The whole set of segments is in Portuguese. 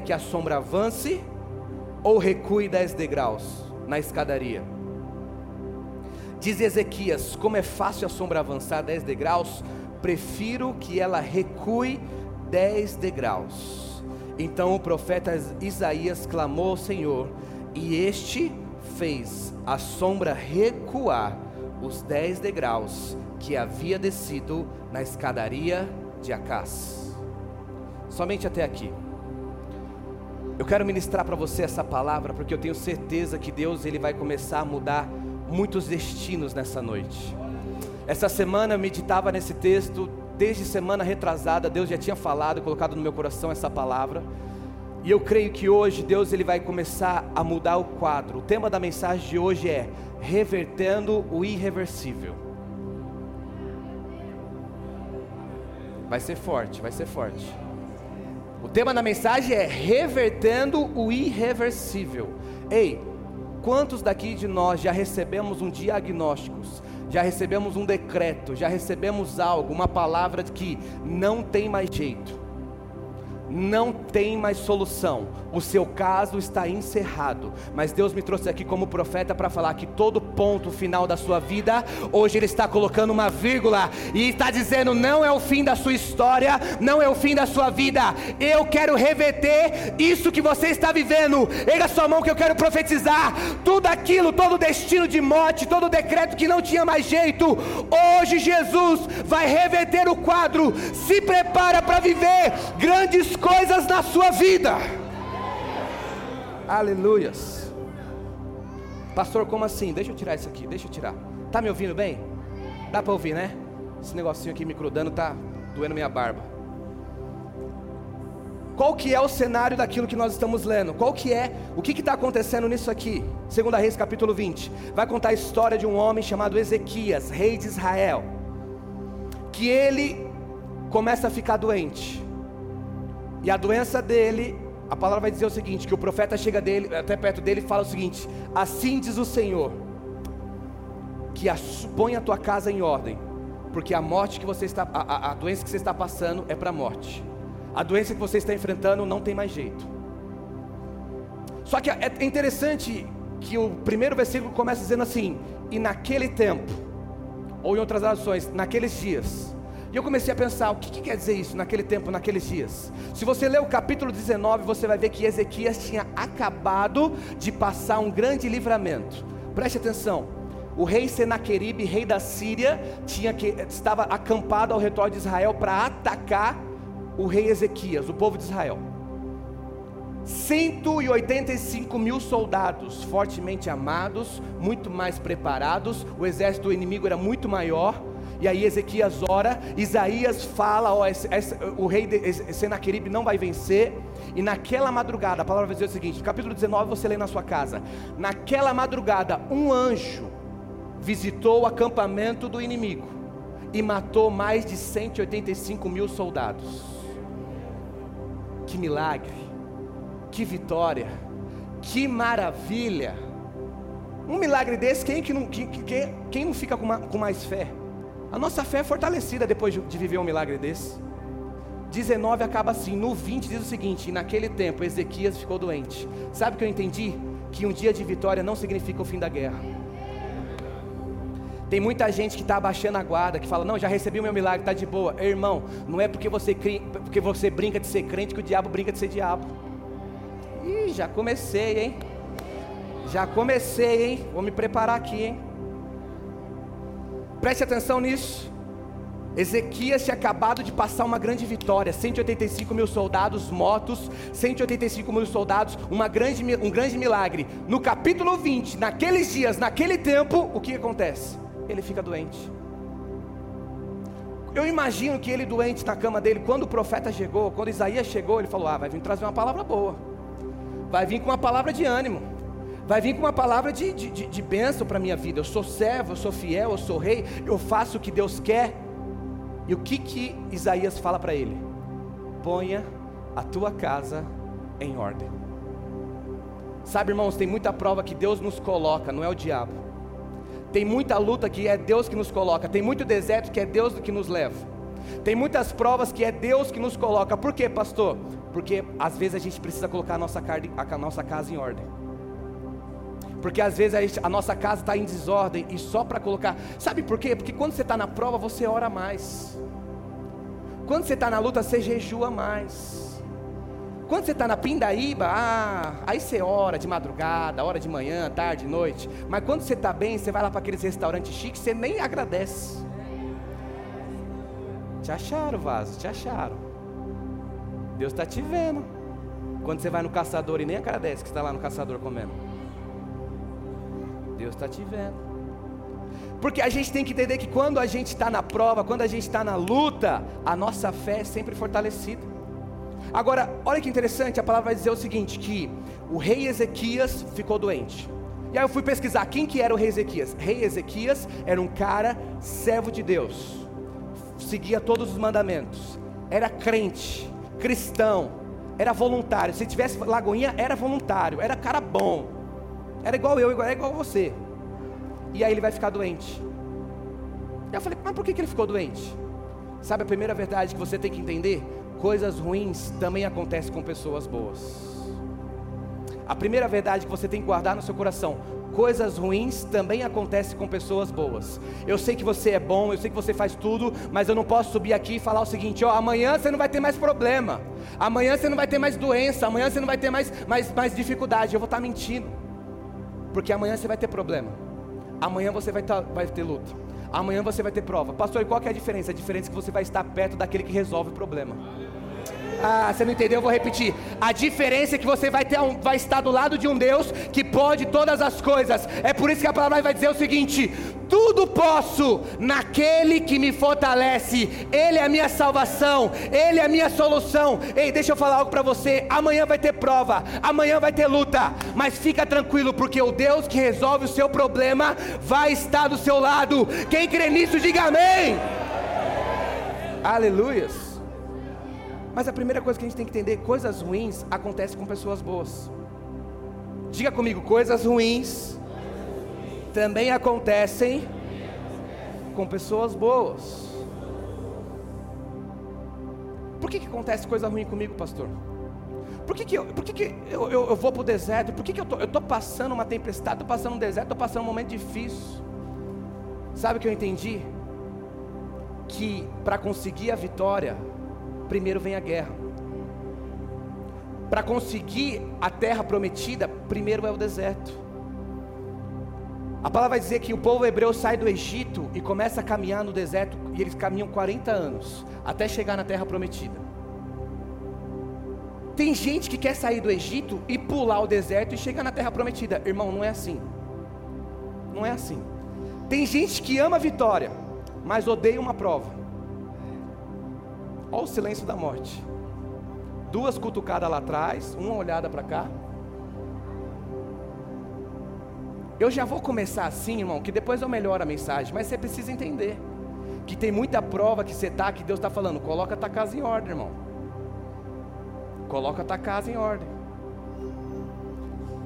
que a sombra avance ou recue dez degraus na escadaria? Diz Ezequias: Como é fácil a sombra avançar dez degraus, prefiro que ela recue dez degraus. Então o profeta Isaías clamou ao Senhor, e este fez a sombra recuar os dez degraus que havia descido na escadaria de Acás. Somente até aqui. Eu quero ministrar para você essa palavra porque eu tenho certeza que Deus ele vai começar a mudar muitos destinos nessa noite. Essa semana eu meditava nesse texto, desde semana retrasada, Deus já tinha falado, colocado no meu coração essa palavra. E eu creio que hoje Deus ele vai começar a mudar o quadro. O tema da mensagem de hoje é revertendo o irreversível. Vai ser forte, vai ser forte. O tema da mensagem é revertendo o irreversível. Ei, quantos daqui de nós já recebemos um diagnóstico, já recebemos um decreto, já recebemos algo, uma palavra que não tem mais jeito? não tem mais solução, o seu caso está encerrado. Mas Deus me trouxe aqui como profeta para falar que todo ponto final da sua vida, hoje Ele está colocando uma vírgula e está dizendo: não é o fim da sua história, não é o fim da sua vida. Eu quero reverter isso que você está vivendo. Erga sua mão que eu quero profetizar. Tudo aquilo, todo destino de morte, todo decreto que não tinha mais jeito, hoje Jesus vai reverter o quadro. Se prepara para viver grandes coisas na sua vida. Aleluias. Pastor, como assim? Deixa eu tirar isso aqui, deixa eu tirar. Tá me ouvindo bem? Dá para ouvir, né? Esse negocinho aqui me crudando tá doendo minha barba. Qual que é o cenário daquilo que nós estamos lendo? Qual que é, o que está acontecendo nisso aqui? Segunda Reis capítulo 20, vai contar a história de um homem chamado Ezequias, rei de Israel, que ele começa a ficar doente, e a doença dele, a palavra vai dizer o seguinte: que o profeta chega dele, até perto dele e fala o seguinte: Assim diz o Senhor, que a, põe a tua casa em ordem, porque a morte que você está, a, a doença que você está passando é para a morte. A doença que você está enfrentando não tem mais jeito. Só que é interessante que o primeiro versículo começa dizendo assim: e naquele tempo, ou em outras traduções, naqueles dias, e eu comecei a pensar, o que, que, quer dizer isso naquele tempo, naqueles dias? Se você ler o capítulo 19, você vai ver que Ezequias tinha acabado de passar um grande livramento. Preste atenção. O rei Senaqueribe, rei da Síria, tinha que, estava acampado ao redor de Israel para atacar o rei Ezequias, o povo de Israel. 185 mil soldados, fortemente amados, muito mais preparados, o exército inimigo era muito maior e aí Ezequias ora, Isaías fala: ó, esse, esse, o rei Senaqueribe não vai vencer. E naquela madrugada, a palavra vai dizer o seguinte: capítulo 19 você lê na sua casa. Naquela madrugada, um anjo visitou o acampamento do inimigo e matou mais de 185 mil soldados. Que milagre, que vitória, que maravilha. Um milagre desse, quem, que não, quem, quem não fica com, uma, com mais fé? A nossa fé é fortalecida depois de viver um milagre desse. 19 acaba assim, no 20 diz o seguinte: naquele tempo Ezequias ficou doente. Sabe o que eu entendi? Que um dia de vitória não significa o fim da guerra. Tem muita gente que está abaixando a guarda, que fala: Não, já recebi o meu milagre, está de boa. Irmão, não é porque você, porque você brinca de ser crente que o diabo brinca de ser diabo. Ih, já comecei, hein? Já comecei, hein? Vou me preparar aqui, hein? Preste atenção nisso. Ezequias tinha acabado de passar uma grande vitória, 185 mil soldados mortos, 185 mil soldados, uma grande, um grande milagre. No capítulo 20, naqueles dias, naquele tempo, o que acontece? Ele fica doente. Eu imagino que ele doente na cama dele, quando o profeta chegou, quando Isaías chegou, ele falou: Ah, vai vir trazer uma palavra boa, vai vir com uma palavra de ânimo vai vir com uma palavra de, de, de, de bênção para a minha vida. Eu sou servo, eu sou fiel, eu sou rei, eu faço o que Deus quer. E o que que Isaías fala para ele? Ponha a tua casa em ordem. Sabe, irmãos, tem muita prova que Deus nos coloca, não é o diabo. Tem muita luta que é Deus que nos coloca, tem muito deserto que é Deus que nos leva. Tem muitas provas que é Deus que nos coloca. Por quê, pastor? Porque às vezes a gente precisa colocar a nossa, a nossa casa em ordem. Porque às vezes a, gente, a nossa casa está em desordem e só para colocar. Sabe por quê? Porque quando você está na prova, você ora mais. Quando você está na luta, você jejua mais. Quando você está na pindaíba, ah, aí você ora de madrugada, hora de manhã, tarde, noite. Mas quando você está bem, você vai lá para aqueles restaurantes chiques, você nem agradece. Te acharam, vaso, te acharam. Deus está te vendo. Quando você vai no caçador e nem agradece que está lá no caçador comendo. Deus está te vendo. Porque a gente tem que entender que quando a gente está na prova, quando a gente está na luta, a nossa fé é sempre fortalecida. Agora, olha que interessante, a palavra vai dizer o seguinte: que o rei Ezequias ficou doente. E aí eu fui pesquisar quem que era o rei Ezequias. Rei Ezequias era um cara servo de Deus, seguia todos os mandamentos, era crente, cristão, era voluntário. Se tivesse lagoinha, era voluntário, era cara bom, era igual eu, igual, igual você. E aí ele vai ficar doente. Eu falei, mas por que, que ele ficou doente? Sabe a primeira verdade que você tem que entender? Coisas ruins também acontecem com pessoas boas. A primeira verdade que você tem que guardar no seu coração: coisas ruins também acontecem com pessoas boas. Eu sei que você é bom, eu sei que você faz tudo, mas eu não posso subir aqui e falar o seguinte: ó, amanhã você não vai ter mais problema, amanhã você não vai ter mais doença, amanhã você não vai ter mais, mais, mais dificuldade. Eu vou estar mentindo, porque amanhã você vai ter problema, amanhã você vai, tá, vai ter luta, amanhã você vai ter prova. Pastor, e qual é a diferença? A diferença é que você vai estar perto daquele que resolve o problema. Ah, você não entendeu? Eu vou repetir. A diferença é que você vai, ter um, vai estar do lado de um Deus que pode todas as coisas. É por isso que a palavra vai dizer o seguinte: tudo posso naquele que me fortalece. Ele é a minha salvação, ele é a minha solução. Ei, deixa eu falar algo para você. Amanhã vai ter prova, amanhã vai ter luta, mas fica tranquilo, porque o Deus que resolve o seu problema vai estar do seu lado. Quem crê nisso, diga amém. Aleluias. Mas a primeira coisa que a gente tem que entender: coisas ruins acontecem com pessoas boas. Diga comigo, coisas ruins também acontecem com pessoas boas. Por que, que acontece coisa ruim comigo, pastor? Por que, que, eu, por que, que eu, eu, eu vou para o deserto? Por que, que eu tô, estou passando uma tempestade, estou passando um deserto, estou passando um momento difícil? Sabe o que eu entendi? Que para conseguir a vitória, primeiro vem a guerra. Para conseguir a terra prometida, primeiro é o deserto. A palavra vai dizer que o povo hebreu sai do Egito e começa a caminhar no deserto, e eles caminham 40 anos até chegar na terra prometida. Tem gente que quer sair do Egito e pular o deserto e chegar na terra prometida. Irmão, não é assim. Não é assim. Tem gente que ama a vitória, mas odeia uma prova. Olha o silêncio da morte. Duas cutucadas lá atrás, uma olhada para cá. Eu já vou começar assim, irmão, que depois eu melhoro a mensagem, mas você precisa entender que tem muita prova que você tá, que Deus está falando, coloca a tua casa em ordem, irmão. Coloca a tua casa em ordem.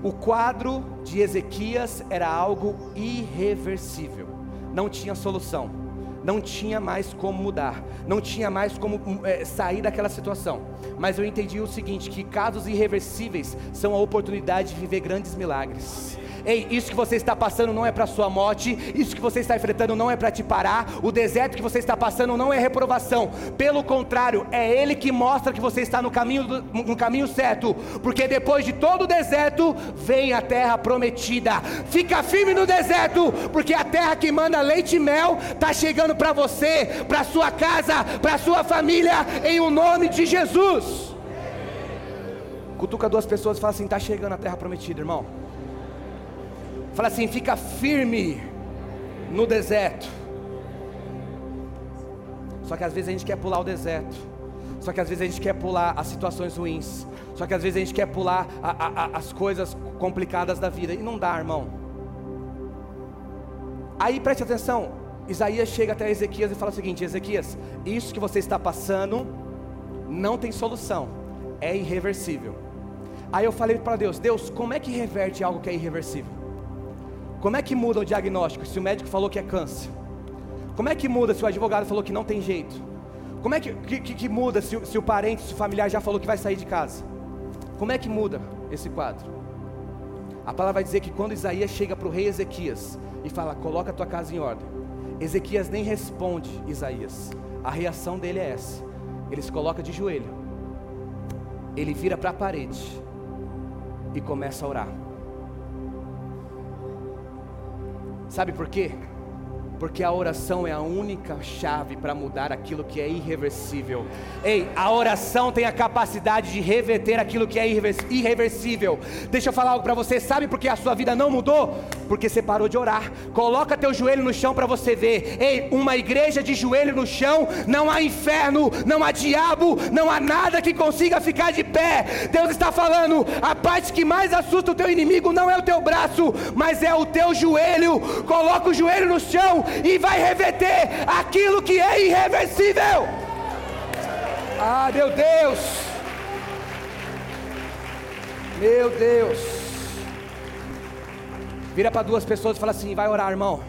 O quadro de Ezequias era algo irreversível, não tinha solução não tinha mais como mudar, não tinha mais como é, sair daquela situação. Mas eu entendi o seguinte: que casos irreversíveis são a oportunidade de viver grandes milagres. Ei, isso que você está passando não é para sua morte, isso que você está enfrentando não é para te parar, o deserto que você está passando não é reprovação, pelo contrário, é Ele que mostra que você está no caminho, no caminho certo, porque depois de todo o deserto vem a terra prometida. Fica firme no deserto, porque a terra que manda leite e mel está chegando para você, para sua casa, para sua família, em o um nome de Jesus. Cutuca duas pessoas e fala assim: está chegando a terra prometida, irmão. Fala assim: fica firme no deserto. Só que às vezes a gente quer pular o deserto. Só que às vezes a gente quer pular as situações ruins. Só que às vezes a gente quer pular a, a, a, as coisas complicadas da vida. E não dá, irmão. Aí preste atenção. Isaías chega até Ezequias e fala o seguinte: Ezequias, isso que você está passando não tem solução, é irreversível. Aí eu falei para Deus: Deus, como é que reverte algo que é irreversível? Como é que muda o diagnóstico se o médico falou que é câncer? Como é que muda se o advogado falou que não tem jeito? Como é que, que, que muda se, se o parente, se o familiar já falou que vai sair de casa? Como é que muda esse quadro? A palavra vai dizer que quando Isaías chega para o rei Ezequias e fala: Coloca a tua casa em ordem. Ezequias nem responde Isaías. A reação dele é essa: ele se coloca de joelho, ele vira para a parede e começa a orar. Sabe por quê? porque a oração é a única chave para mudar aquilo que é irreversível. Ei, a oração tem a capacidade de reverter aquilo que é irreversível. Deixa eu falar algo para você, sabe por que a sua vida não mudou? Porque você parou de orar. Coloca teu joelho no chão para você ver. Ei, uma igreja de joelho no chão, não há inferno, não há diabo, não há nada que consiga ficar de pé. Deus está falando, a parte que mais assusta o teu inimigo não é o teu braço, mas é o teu joelho. Coloca o joelho no chão e vai reverter aquilo que é irreversível. Ah, meu Deus! Meu Deus! Vira para duas pessoas e fala assim: vai orar, irmão.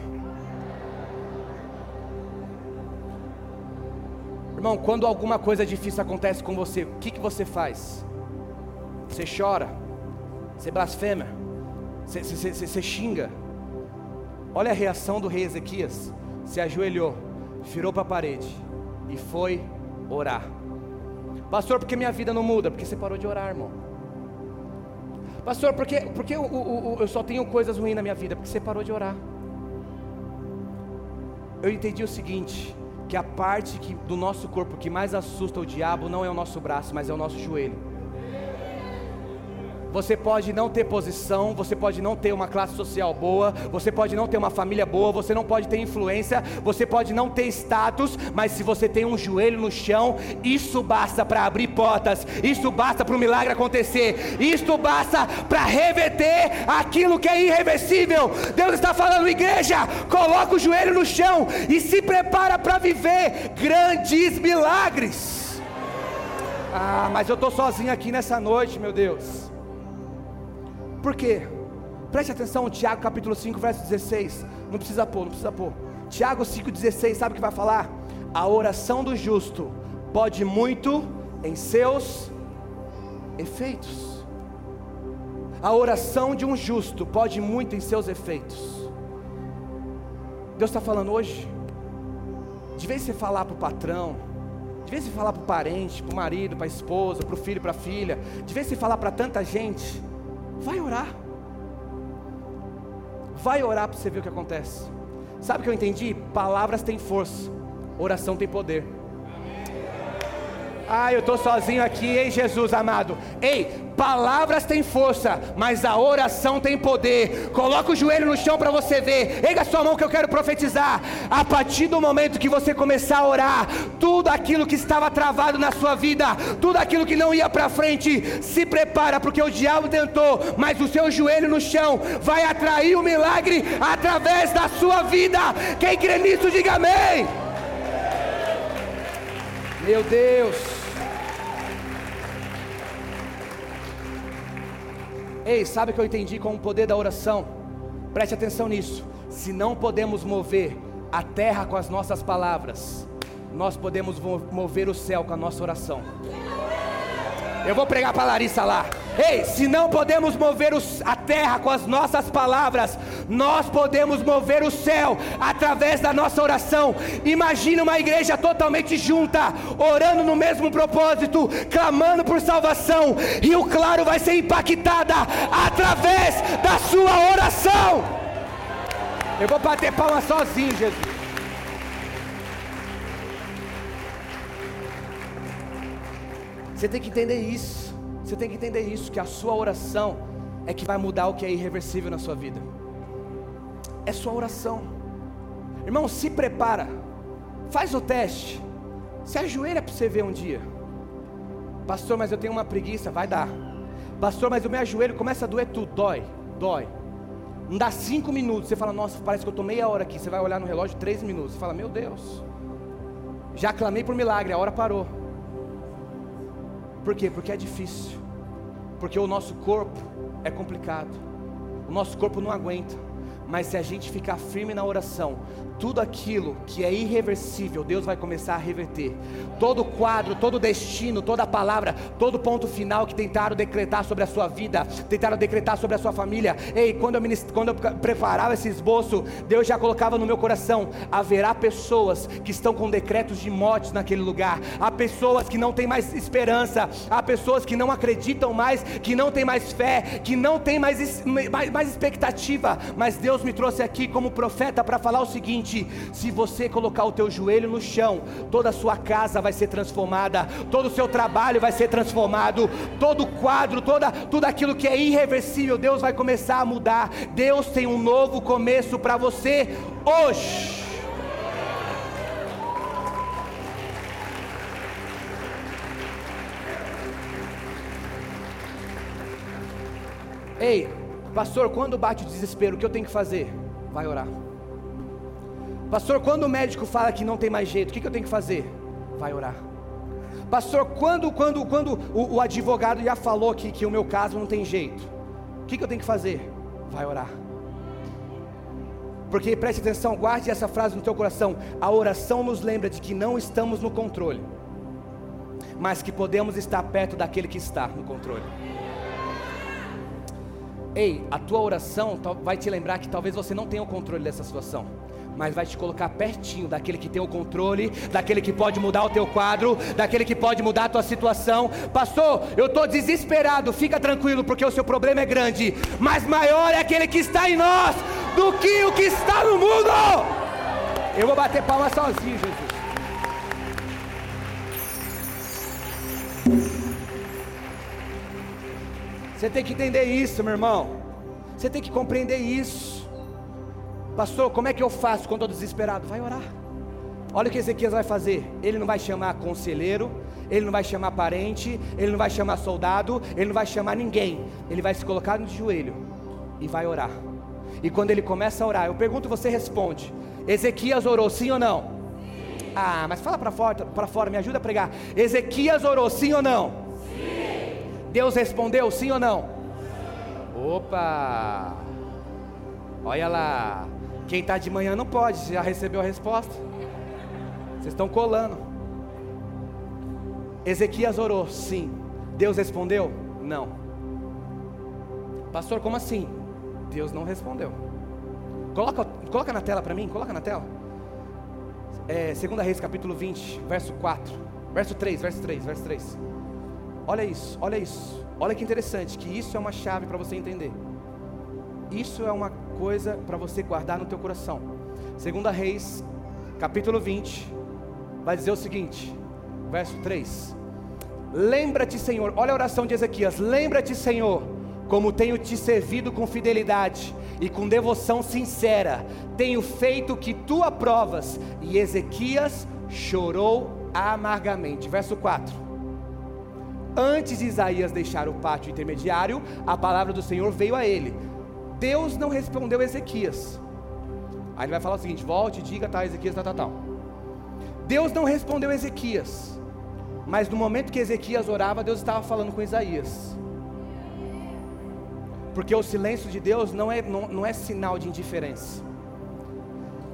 Irmão, quando alguma coisa difícil acontece com você, o que, que você faz? Você chora, você blasfema, você, você, você, você xinga, Olha a reação do rei Ezequias. Se ajoelhou, virou para a parede e foi orar. Pastor, por que minha vida não muda? Porque você parou de orar, irmão. Pastor, por que, por que eu, eu, eu só tenho coisas ruins na minha vida? Porque você parou de orar. Eu entendi o seguinte: que a parte que, do nosso corpo que mais assusta o diabo não é o nosso braço, mas é o nosso joelho. Você pode não ter posição, você pode não ter uma classe social boa, você pode não ter uma família boa, você não pode ter influência, você pode não ter status, mas se você tem um joelho no chão, isso basta para abrir portas, isso basta para o milagre acontecer, isso basta para reverter aquilo que é irreversível. Deus está falando, igreja, coloca o joelho no chão e se prepara para viver grandes milagres. Ah, mas eu estou sozinho aqui nessa noite, meu Deus. Por quê? Preste atenção, Tiago capítulo 5, verso 16. Não precisa pôr, não precisa pôr. Tiago 5,16, sabe o que vai falar? A oração do justo pode muito em seus efeitos. A oração de um justo pode muito em seus efeitos. Deus está falando hoje. De vez você falar para o patrão, de vez você falar para o parente, para o marido, para a esposa, para o filho, para a filha, de vez você falar para tanta gente, Vai orar. Vai orar para você ver o que acontece. Sabe o que eu entendi? Palavras têm força, oração tem poder. Ah, eu estou sozinho aqui, hein, Jesus amado. Ei, palavras têm força, mas a oração tem poder. Coloca o joelho no chão para você ver. Erga sua mão que eu quero profetizar. A partir do momento que você começar a orar, tudo aquilo que estava travado na sua vida, tudo aquilo que não ia para frente, se prepara, porque o diabo tentou, mas o seu joelho no chão vai atrair o milagre através da sua vida. Quem crê nisso, diga amém. Meu Deus. Ei, sabe o que eu entendi com o poder da oração? Preste atenção nisso. Se não podemos mover a terra com as nossas palavras, nós podemos mover o céu com a nossa oração. Eu vou pregar para Larissa lá. Ei, se não podemos mover os, a terra com as nossas palavras, nós podemos mover o céu através da nossa oração. Imagine uma igreja totalmente junta, orando no mesmo propósito, clamando por salvação. Rio Claro vai ser impactada através da sua oração. Eu vou bater palma sozinho, Jesus. Você tem que entender isso. Você tem que entender isso, que a sua oração é que vai mudar o que é irreversível na sua vida. É sua oração. Irmão, se prepara. Faz o teste. Se ajoelha para você ver um dia. Pastor, mas eu tenho uma preguiça, vai dar. Pastor, mas o meu joelho começa a doer tudo, dói, dói. Não dá cinco minutos, você fala, nossa, parece que eu estou meia hora aqui. Você vai olhar no relógio, três minutos. Você fala, meu Deus, já clamei por milagre, a hora parou. Por quê? Porque é difícil. Porque o nosso corpo é complicado. O nosso corpo não aguenta. Mas se a gente ficar firme na oração, tudo aquilo que é irreversível, Deus vai começar a reverter. Todo quadro, todo destino, toda palavra, todo ponto final que tentaram decretar sobre a sua vida, tentaram decretar sobre a sua família. Ei, quando eu, quando eu preparava esse esboço, Deus já colocava no meu coração: haverá pessoas que estão com decretos de morte naquele lugar, há pessoas que não têm mais esperança, há pessoas que não acreditam mais, que não têm mais fé, que não têm mais, mais, mais expectativa. Mas Deus me trouxe aqui como profeta para falar o seguinte seguinte: se você colocar o teu joelho no chão, toda a sua casa vai ser transformada, todo o seu trabalho vai ser transformado, todo o quadro, toda, tudo aquilo que é irreversível, Deus vai começar a mudar. Deus tem um novo começo para você hoje. Ei, pastor, quando bate o desespero, o que eu tenho que fazer? Vai orar. Pastor, quando o médico fala que não tem mais jeito, o que, eu tenho que fazer? Vai orar. Pastor, quando, quando, quando o, o advogado já falou que, que o meu caso não tem jeito, o que, que eu tenho que fazer? Vai orar. Porque preste atenção, guarde essa frase no teu coração. A oração nos lembra de que não estamos no controle, mas que podemos estar perto daquele que está no controle. Ei, a tua oração vai te lembrar que talvez você não tenha o controle dessa situação mas vai te colocar pertinho daquele que tem o controle, daquele que pode mudar o teu quadro, daquele que pode mudar a tua situação. Pastor, eu estou desesperado, fica tranquilo, porque o seu problema é grande, mas maior é aquele que está em nós do que o que está no mundo. Eu vou bater palma sozinho, Jesus. Você tem que entender isso, meu irmão. Você tem que compreender isso. Pastor, como é que eu faço quando estou desesperado? Vai orar. Olha o que Ezequias vai fazer. Ele não vai chamar conselheiro, ele não vai chamar parente, ele não vai chamar soldado, ele não vai chamar ninguém. Ele vai se colocar no joelho e vai orar. E quando ele começa a orar, eu pergunto, você responde. Ezequias orou sim ou não? Sim. Ah, mas fala para fora, para fora, me ajuda a pregar. Ezequias orou sim ou não? Deus respondeu sim ou não? Opa! Olha lá. Quem está de manhã não pode, já recebeu a resposta. Vocês estão colando. Ezequias orou, sim. Deus respondeu? Não. Pastor, como assim? Deus não respondeu. Coloca, coloca na tela para mim, coloca na tela. É, 2 Reis capítulo 20, verso 4. Verso 3, verso 3, verso 3. Olha isso, olha isso. Olha que interessante, que isso é uma chave para você entender. Isso é uma coisa para você guardar no teu coração. Segunda Reis, capítulo 20, vai dizer o seguinte, verso 3. Lembra-te, Senhor, olha a oração de Ezequias. Lembra-te, Senhor, como tenho te servido com fidelidade e com devoção sincera. Tenho feito o que tu aprovas. E Ezequias chorou amargamente. Verso 4. Antes de Isaías deixar o pátio intermediário, a palavra do Senhor veio a ele Deus não respondeu Ezequias. Aí ele vai falar o seguinte: volte diga, tá, Ezequias, tá, tá, tal. Deus não respondeu Ezequias. Mas no momento que Ezequias orava, Deus estava falando com Isaías. Porque o silêncio de Deus não é, não, não é sinal de indiferença.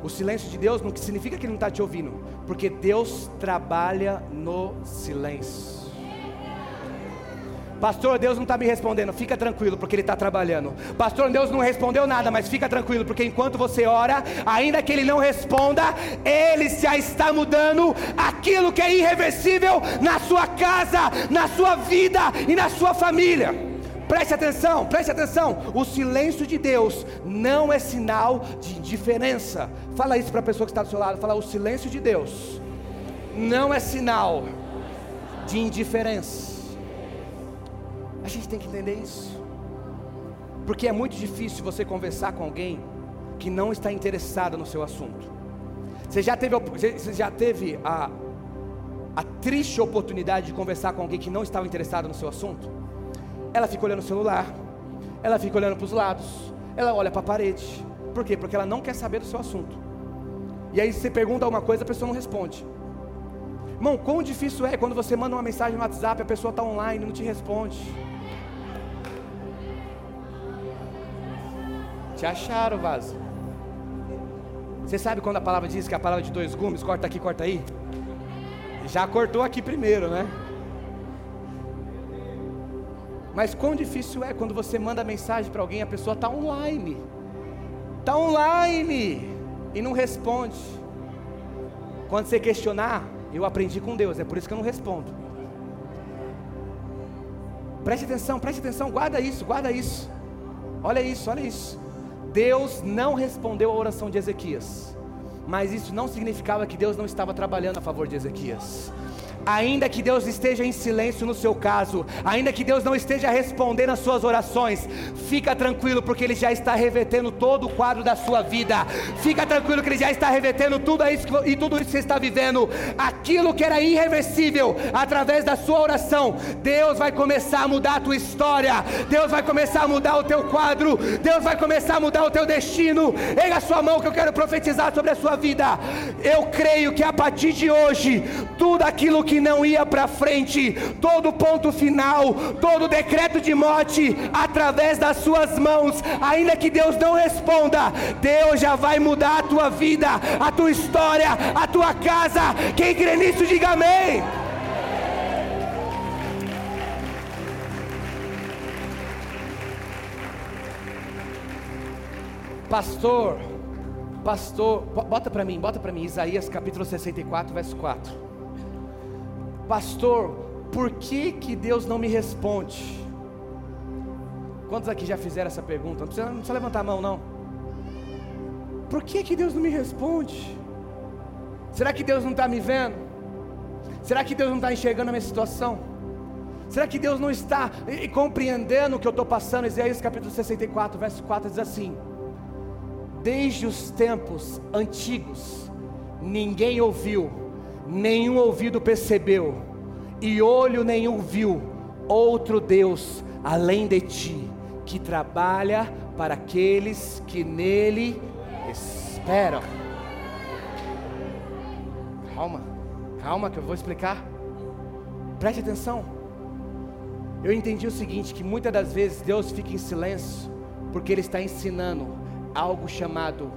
O silêncio de Deus não significa que Ele não está te ouvindo, porque Deus trabalha no silêncio. Pastor, Deus não está me respondendo, fica tranquilo, porque Ele está trabalhando. Pastor, Deus não respondeu nada, mas fica tranquilo, porque enquanto você ora, ainda que Ele não responda, Ele já está mudando aquilo que é irreversível na sua casa, na sua vida e na sua família. Preste atenção, preste atenção. O silêncio de Deus não é sinal de indiferença. Fala isso para a pessoa que está do seu lado. Fala, o silêncio de Deus não é sinal de indiferença. A gente tem que entender isso. Porque é muito difícil você conversar com alguém que não está interessado no seu assunto. Você já teve, você já teve a, a triste oportunidade de conversar com alguém que não estava interessado no seu assunto? Ela fica olhando o celular, ela fica olhando para os lados, ela olha para a parede. Por quê? Porque ela não quer saber do seu assunto. E aí você pergunta alguma coisa, a pessoa não responde. Irmão, quão difícil é quando você manda uma mensagem no WhatsApp, a pessoa está online e não te responde. Te acharam, vaso. Você sabe quando a palavra diz que a palavra de dois gumes, corta aqui, corta aí? Já cortou aqui primeiro, né? Mas quão difícil é quando você manda mensagem para alguém, a pessoa está online, está online e não responde. Quando você questionar, eu aprendi com Deus, é por isso que eu não respondo. Preste atenção, preste atenção, guarda isso, guarda isso. Olha isso, olha isso. Deus não respondeu a oração de Ezequias, mas isso não significava que Deus não estava trabalhando a favor de Ezequias. Ainda que Deus esteja em silêncio no seu caso, ainda que Deus não esteja respondendo às suas orações, fica tranquilo, porque Ele já está revertendo todo o quadro da sua vida. Fica tranquilo que Ele já está revertendo tudo isso e tudo isso que você está vivendo. Aquilo que era irreversível, através da sua oração, Deus vai começar a mudar a tua história. Deus vai começar a mudar o teu quadro. Deus vai começar a mudar o teu destino. Erga a sua mão que eu quero profetizar sobre a sua vida. Eu creio que a partir de hoje, tudo aquilo que que não ia para frente, todo ponto final, todo decreto de morte, através das suas mãos, ainda que Deus não responda, Deus já vai mudar a tua vida, a tua história, a tua casa. Quem crê nisso, diga amém. Pastor, pastor, bota para mim, bota para mim, Isaías capítulo 64, verso 4 pastor, por que, que Deus não me responde? Quantos aqui já fizeram essa pergunta? Não precisa, não precisa levantar a mão, não. Por que, que Deus não me responde? Será que Deus não está me vendo? Será que Deus não está enxergando a minha situação? Será que Deus não está compreendendo o que eu estou passando? Isaías capítulo 64, verso 4 diz assim: Desde os tempos antigos, ninguém ouviu nenhum ouvido percebeu, e olho nenhum viu outro Deus além de ti, que trabalha para aqueles que nele esperam. Calma, calma que eu vou explicar. Preste atenção. Eu entendi o seguinte: que muitas das vezes Deus fica em silêncio, porque Ele está ensinando algo chamado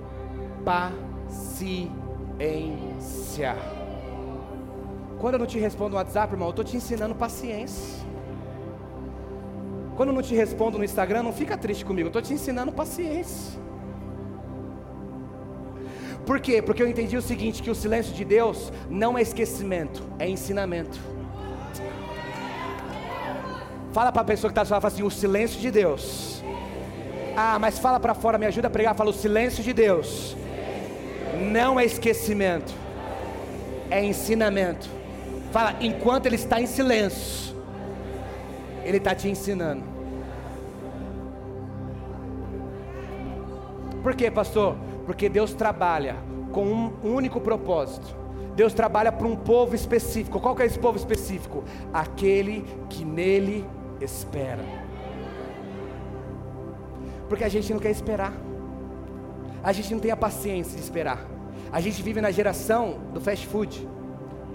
paciência. Quando eu não te respondo no WhatsApp, irmão, eu estou te ensinando paciência. Quando eu não te respondo no Instagram, não fica triste comigo, eu estou te ensinando paciência. Por quê? Porque eu entendi o seguinte: que o silêncio de Deus não é esquecimento, é ensinamento. Fala para a pessoa que está falando assim: o silêncio de Deus. Ah, mas fala para fora, me ajuda a pregar. Fala: o silêncio de Deus não é esquecimento, é ensinamento. Fala, enquanto ele está em silêncio, ele está te ensinando. Por quê, pastor? Porque Deus trabalha com um único propósito. Deus trabalha para um povo específico. Qual que é esse povo específico? Aquele que nele espera. Porque a gente não quer esperar. A gente não tem a paciência de esperar. A gente vive na geração do fast food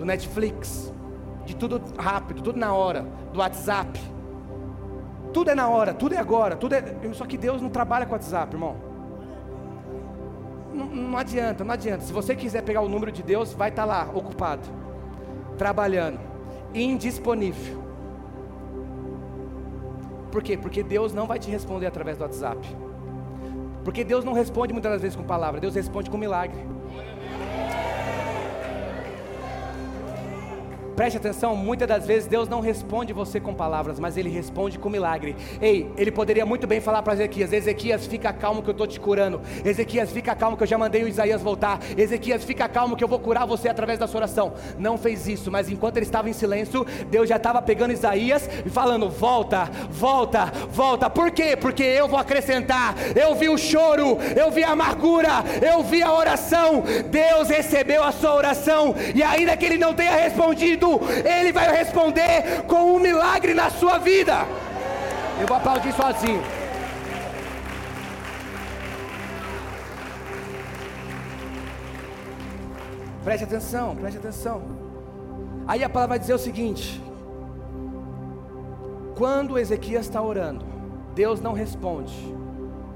do Netflix, de tudo rápido, tudo na hora, do WhatsApp. Tudo é na hora, tudo é agora, tudo é. Só que Deus não trabalha com WhatsApp, irmão. Não, não adianta, não adianta. Se você quiser pegar o número de Deus, vai estar tá lá, ocupado, trabalhando, indisponível. Por quê? Porque Deus não vai te responder através do WhatsApp. Porque Deus não responde muitas das vezes com palavra, Deus responde com milagre. Preste atenção, muitas das vezes Deus não responde você com palavras, mas Ele responde com milagre. Ei, Ele poderia muito bem falar para Ezequias: Ezequias, fica calmo que eu estou te curando. Ezequias, fica calmo que eu já mandei o Isaías voltar. Ezequias, fica calmo que eu vou curar você através da sua oração. Não fez isso, mas enquanto ele estava em silêncio, Deus já estava pegando Isaías e falando: Volta, volta, volta. Por quê? Porque eu vou acrescentar. Eu vi o choro, eu vi a amargura, eu vi a oração. Deus recebeu a sua oração e ainda que Ele não tenha respondido, ele vai responder com um milagre na sua vida. Eu vou aplaudir sozinho. Preste atenção, preste atenção. Aí a palavra vai dizer o seguinte: quando Ezequias está orando, Deus não responde.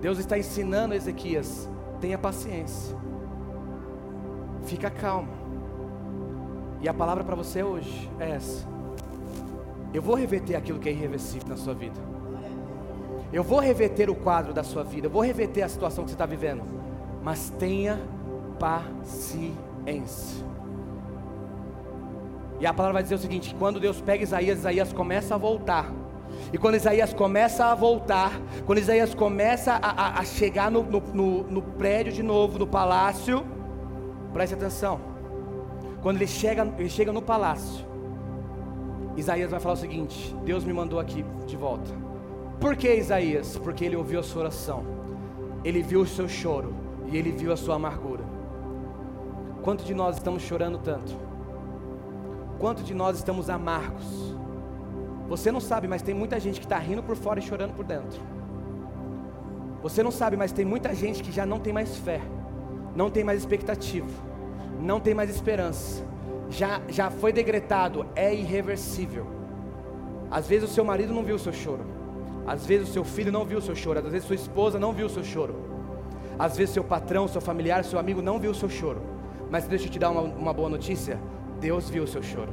Deus está ensinando Ezequias: tenha paciência. Fica calmo. E a palavra para você hoje é essa. Eu vou reverter aquilo que é irreversível na sua vida. Eu vou reverter o quadro da sua vida. Eu vou reverter a situação que você está vivendo. Mas tenha paciência. E a palavra vai dizer o seguinte: quando Deus pega Isaías, Isaías começa a voltar. E quando Isaías começa a voltar, quando Isaías começa a, a, a chegar no, no, no, no prédio de novo, no palácio, preste atenção. Quando ele chega, ele chega no palácio, Isaías vai falar o seguinte: Deus me mandou aqui de volta. Por que Isaías? Porque ele ouviu a sua oração, ele viu o seu choro e ele viu a sua amargura. Quanto de nós estamos chorando tanto? Quanto de nós estamos amargos? Você não sabe, mas tem muita gente que está rindo por fora e chorando por dentro. Você não sabe, mas tem muita gente que já não tem mais fé, não tem mais expectativa, não tem mais esperança. Já, já foi decretado, é irreversível. Às vezes o seu marido não viu o seu choro, às vezes o seu filho não viu o seu choro, às vezes sua esposa não viu o seu choro, às vezes seu patrão, seu familiar, seu amigo não viu o seu choro. Mas deixa eu te dar uma, uma boa notícia: Deus viu o seu choro.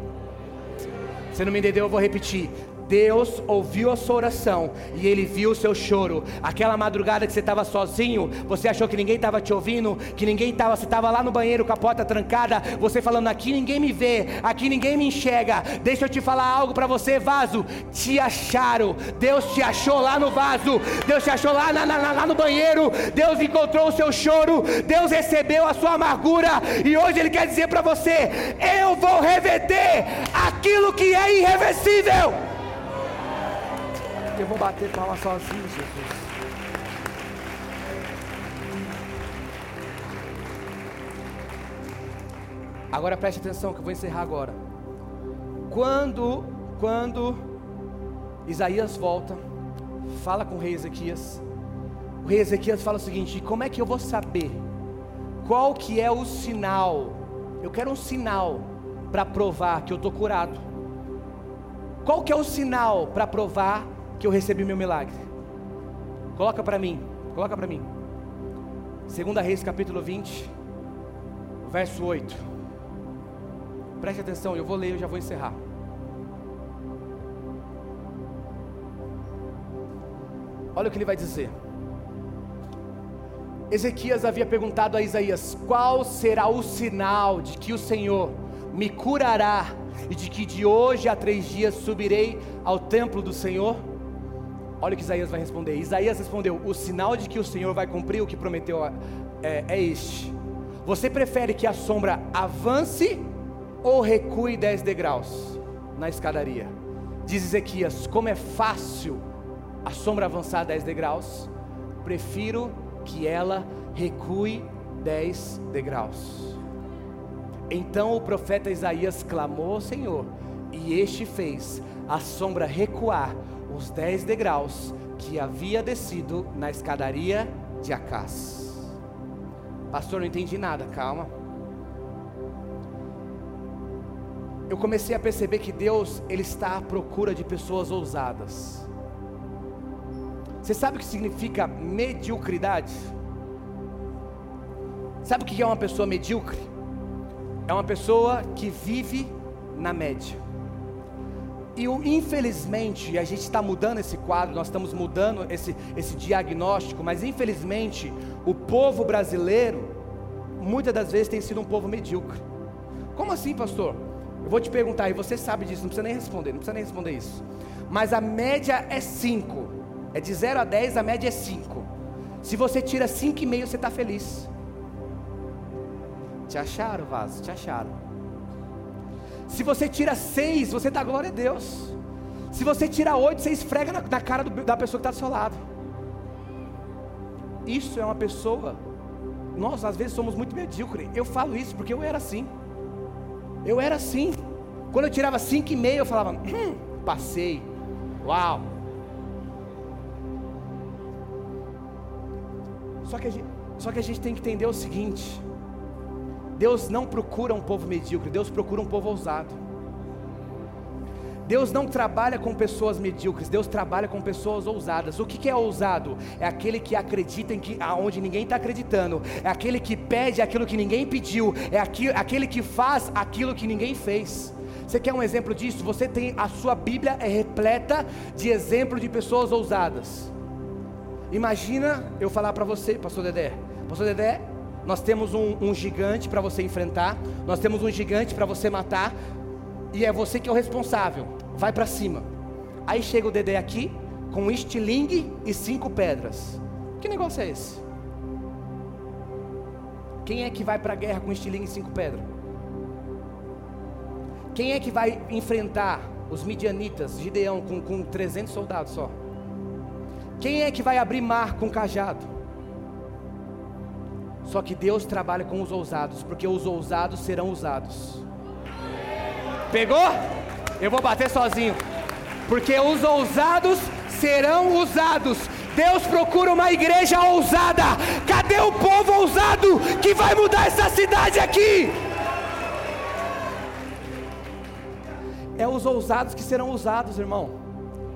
Você não me entendeu? Eu vou repetir. Deus ouviu a sua oração e Ele viu o seu choro. Aquela madrugada que você estava sozinho, você achou que ninguém estava te ouvindo, que ninguém estava, você estava lá no banheiro com a porta trancada, você falando: aqui ninguém me vê, aqui ninguém me enxerga. Deixa eu te falar algo para você, vaso. Te acharam, Deus te achou lá no vaso, Deus te achou lá, na, na, lá no banheiro, Deus encontrou o seu choro, Deus recebeu a sua amargura e hoje Ele quer dizer para você: eu vou reverter aquilo que é irreversível eu vou bater palma sozinho, Jesus. Agora preste atenção que eu vou encerrar agora. Quando, quando Isaías volta, fala com o rei Ezequias. O rei Ezequias fala o seguinte: como é que eu vou saber qual que é o sinal? Eu quero um sinal para provar que eu estou curado. Qual que é o sinal para provar que eu recebi meu milagre. Coloca para mim, coloca para mim. Segunda Reis capítulo 20, verso 8. Preste atenção, eu vou ler, eu já vou encerrar. Olha o que ele vai dizer. Ezequias havia perguntado a Isaías: Qual será o sinal de que o Senhor me curará e de que de hoje a três dias subirei ao templo do Senhor? Olha o que Isaías vai responder. Isaías respondeu: O sinal de que o Senhor vai cumprir o que prometeu é, é este. Você prefere que a sombra avance ou recue 10 degraus na escadaria? Diz Ezequias: Como é fácil a sombra avançar 10 degraus, prefiro que ela recue 10 degraus. Então o profeta Isaías clamou ao Senhor, e este fez a sombra recuar os dez degraus que havia descido na escadaria de Acás. Pastor, não entendi nada, calma. Eu comecei a perceber que Deus, Ele está à procura de pessoas ousadas. Você sabe o que significa mediocridade? Sabe o que é uma pessoa medíocre? É uma pessoa que vive na média. E infelizmente, a gente está mudando esse quadro, nós estamos mudando esse, esse diagnóstico, mas infelizmente, o povo brasileiro, muitas das vezes, tem sido um povo medíocre. Como assim, pastor? Eu vou te perguntar, e você sabe disso, não precisa nem responder, não precisa nem responder isso. Mas a média é 5. É de 0 a 10, a média é 5. Se você tira 5,5, você está feliz. Te acharam, vaso, te acharam. Se você tira seis, você dá glória a Deus. Se você tira oito, você esfrega na, na cara do, da pessoa que está do seu lado. Isso é uma pessoa. Nós às vezes somos muito medíocres. Eu falo isso porque eu era assim. Eu era assim. Quando eu tirava cinco e meio, eu falava, hum, passei. Uau. Só que, gente, só que a gente tem que entender o seguinte: Deus não procura um povo medíocre, Deus procura um povo ousado. Deus não trabalha com pessoas medíocres, Deus trabalha com pessoas ousadas. O que, que é ousado? É aquele que acredita em que aonde ninguém está acreditando, é aquele que pede aquilo que ninguém pediu, é aquele que faz aquilo que ninguém fez. Você quer um exemplo disso? Você tem a sua Bíblia é repleta de exemplos de pessoas ousadas. Imagina eu falar para você, Pastor Dedé, Pastor Dedé, nós temos um, um gigante para você enfrentar, nós temos um gigante para você matar, e é você que é o responsável. Vai para cima. Aí chega o Dedé aqui com um estilingue e cinco pedras. Que negócio é esse? Quem é que vai para a guerra com estilingue e cinco pedras? Quem é que vai enfrentar os midianitas, Gideão, com, com 300 soldados só? Quem é que vai abrir mar com cajado? Só que Deus trabalha com os ousados, porque os ousados serão usados. Pegou? Eu vou bater sozinho. Porque os ousados serão usados. Deus procura uma igreja ousada. Cadê o povo ousado que vai mudar essa cidade aqui? É os ousados que serão usados, irmão.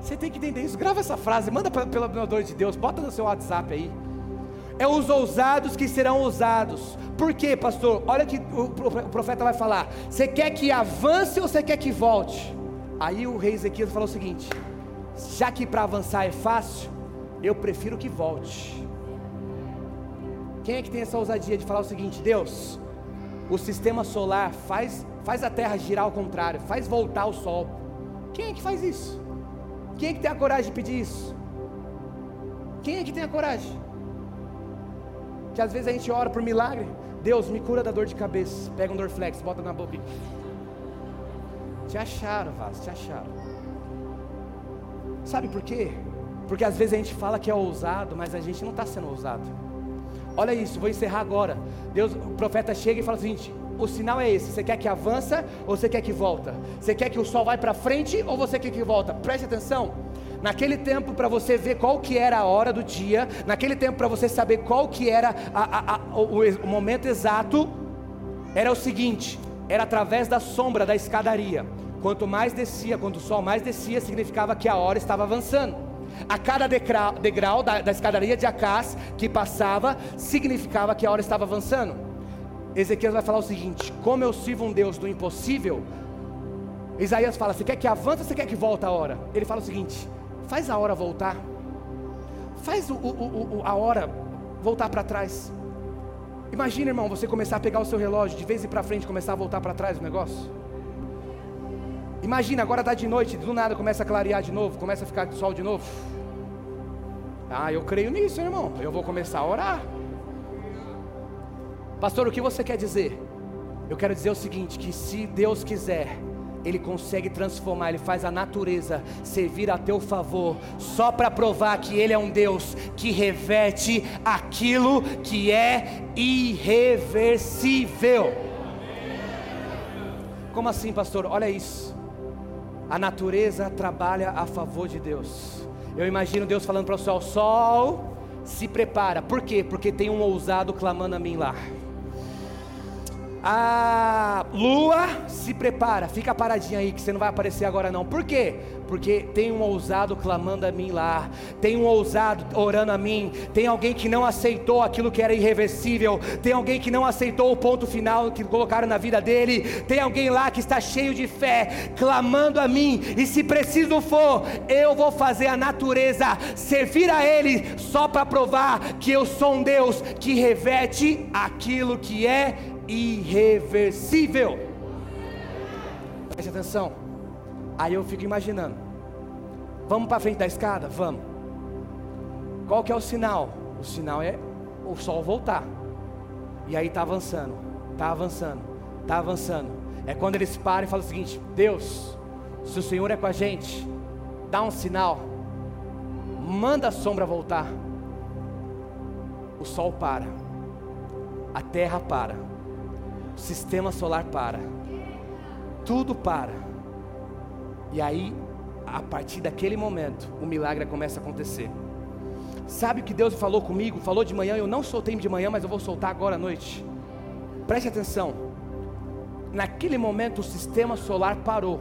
Você tem que entender isso. Grava essa frase, manda pelo abnador de Deus, bota no seu WhatsApp aí. É os ousados que serão usados. Por quê, pastor? Olha que o profeta vai falar: Você quer que avance ou você quer que volte? Aí o rei Ezequiel falou o seguinte: Já que para avançar é fácil, eu prefiro que volte. Quem é que tem essa ousadia de falar o seguinte: Deus, o sistema solar faz, faz a Terra girar ao contrário, faz voltar o Sol. Quem é que faz isso? Quem é que tem a coragem de pedir isso? Quem é que tem a coragem? Que às vezes a gente ora por milagre, Deus, me cura da dor de cabeça. Pega um Dorflex, bota na boca. Te acharam, Vaz, te acharam. Sabe por quê? Porque às vezes a gente fala que é ousado, mas a gente não está sendo ousado. Olha isso, vou encerrar agora. Deus, o profeta chega e fala o seguinte: o sinal é esse. Você quer que avança ou você quer que volta? Você quer que o sol vai para frente ou você quer que volta? Preste atenção. Naquele tempo, para você ver qual que era a hora do dia, naquele tempo, para você saber qual que era a, a, a, o, o momento exato, era o seguinte: era através da sombra da escadaria. Quanto mais descia, quanto o sol mais descia, significava que a hora estava avançando. A cada degrau, degrau da, da, escadaria de Acás que passava, significava que a hora estava avançando. Ezequiel vai falar o seguinte: como eu sirvo um Deus do impossível, Isaías fala: você quer que avance ou você quer que volte a hora? Ele fala o seguinte: Faz a hora voltar. Faz o, o, o, a hora voltar para trás. Imagina, irmão, você começar a pegar o seu relógio, de vez em para frente, começar a voltar para trás o negócio. Imagina, agora está de noite, do nada começa a clarear de novo, começa a ficar sol de novo. Ah, eu creio nisso, irmão. Eu vou começar a orar. Pastor, o que você quer dizer? Eu quero dizer o seguinte: que se Deus quiser, ele consegue transformar, Ele faz a natureza servir a teu favor, só para provar que Ele é um Deus que reverte aquilo que é irreversível. Como assim, pastor? Olha isso. A natureza trabalha a favor de Deus. Eu imagino Deus falando para o sol: Sol, se prepara. Por quê? Porque tem um ousado clamando a mim lá. A lua se prepara, fica paradinha aí que você não vai aparecer agora não. Por quê? Porque tem um ousado clamando a mim lá, tem um ousado orando a mim, tem alguém que não aceitou aquilo que era irreversível, tem alguém que não aceitou o ponto final que colocaram na vida dele, tem alguém lá que está cheio de fé, clamando a mim, e se preciso for, eu vou fazer a natureza servir a ele só para provar que eu sou um Deus que reverte aquilo que é irreversível. Preste atenção. Aí eu fico imaginando. Vamos para frente da escada? Vamos. Qual que é o sinal? O sinal é o sol voltar. E aí está avançando, está avançando, está avançando. É quando eles param e falam o seguinte: Deus, se o Senhor é com a gente, dá um sinal, manda a sombra voltar. O sol para, a terra para, o sistema solar para, tudo para. E aí, a partir daquele momento, o milagre começa a acontecer. Sabe o que Deus falou comigo? Falou de manhã, eu não soltei de manhã, mas eu vou soltar agora à noite. Preste atenção. Naquele momento o sistema solar parou.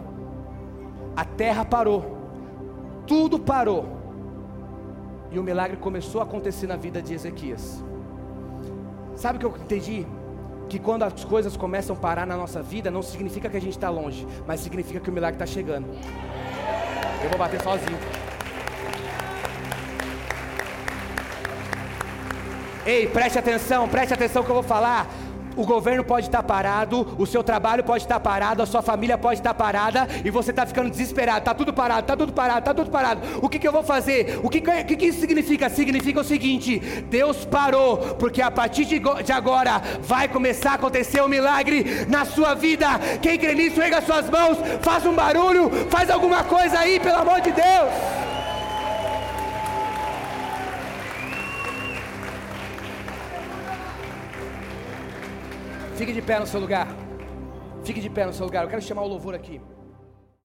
a terra parou, tudo parou, e o milagre começou a acontecer na vida de Ezequias. Sabe o que eu entendi? Que quando as coisas começam a parar na nossa vida, não significa que a gente está longe, mas significa que o milagre está chegando. Eu vou bater sozinho. Ei, preste atenção, preste atenção que eu vou falar. O governo pode estar parado, o seu trabalho pode estar parado, a sua família pode estar parada e você está ficando desesperado. Está tudo parado, está tudo parado, está tudo parado. O que, que eu vou fazer? O que, que, que isso significa? Significa o seguinte: Deus parou, porque a partir de, de agora vai começar a acontecer um milagre na sua vida. Quem crê nisso, erga suas mãos, faça um barulho, faz alguma coisa aí, pelo amor de Deus. Fique de pé no seu lugar. Fique de pé no seu lugar. Eu quero chamar o louvor aqui.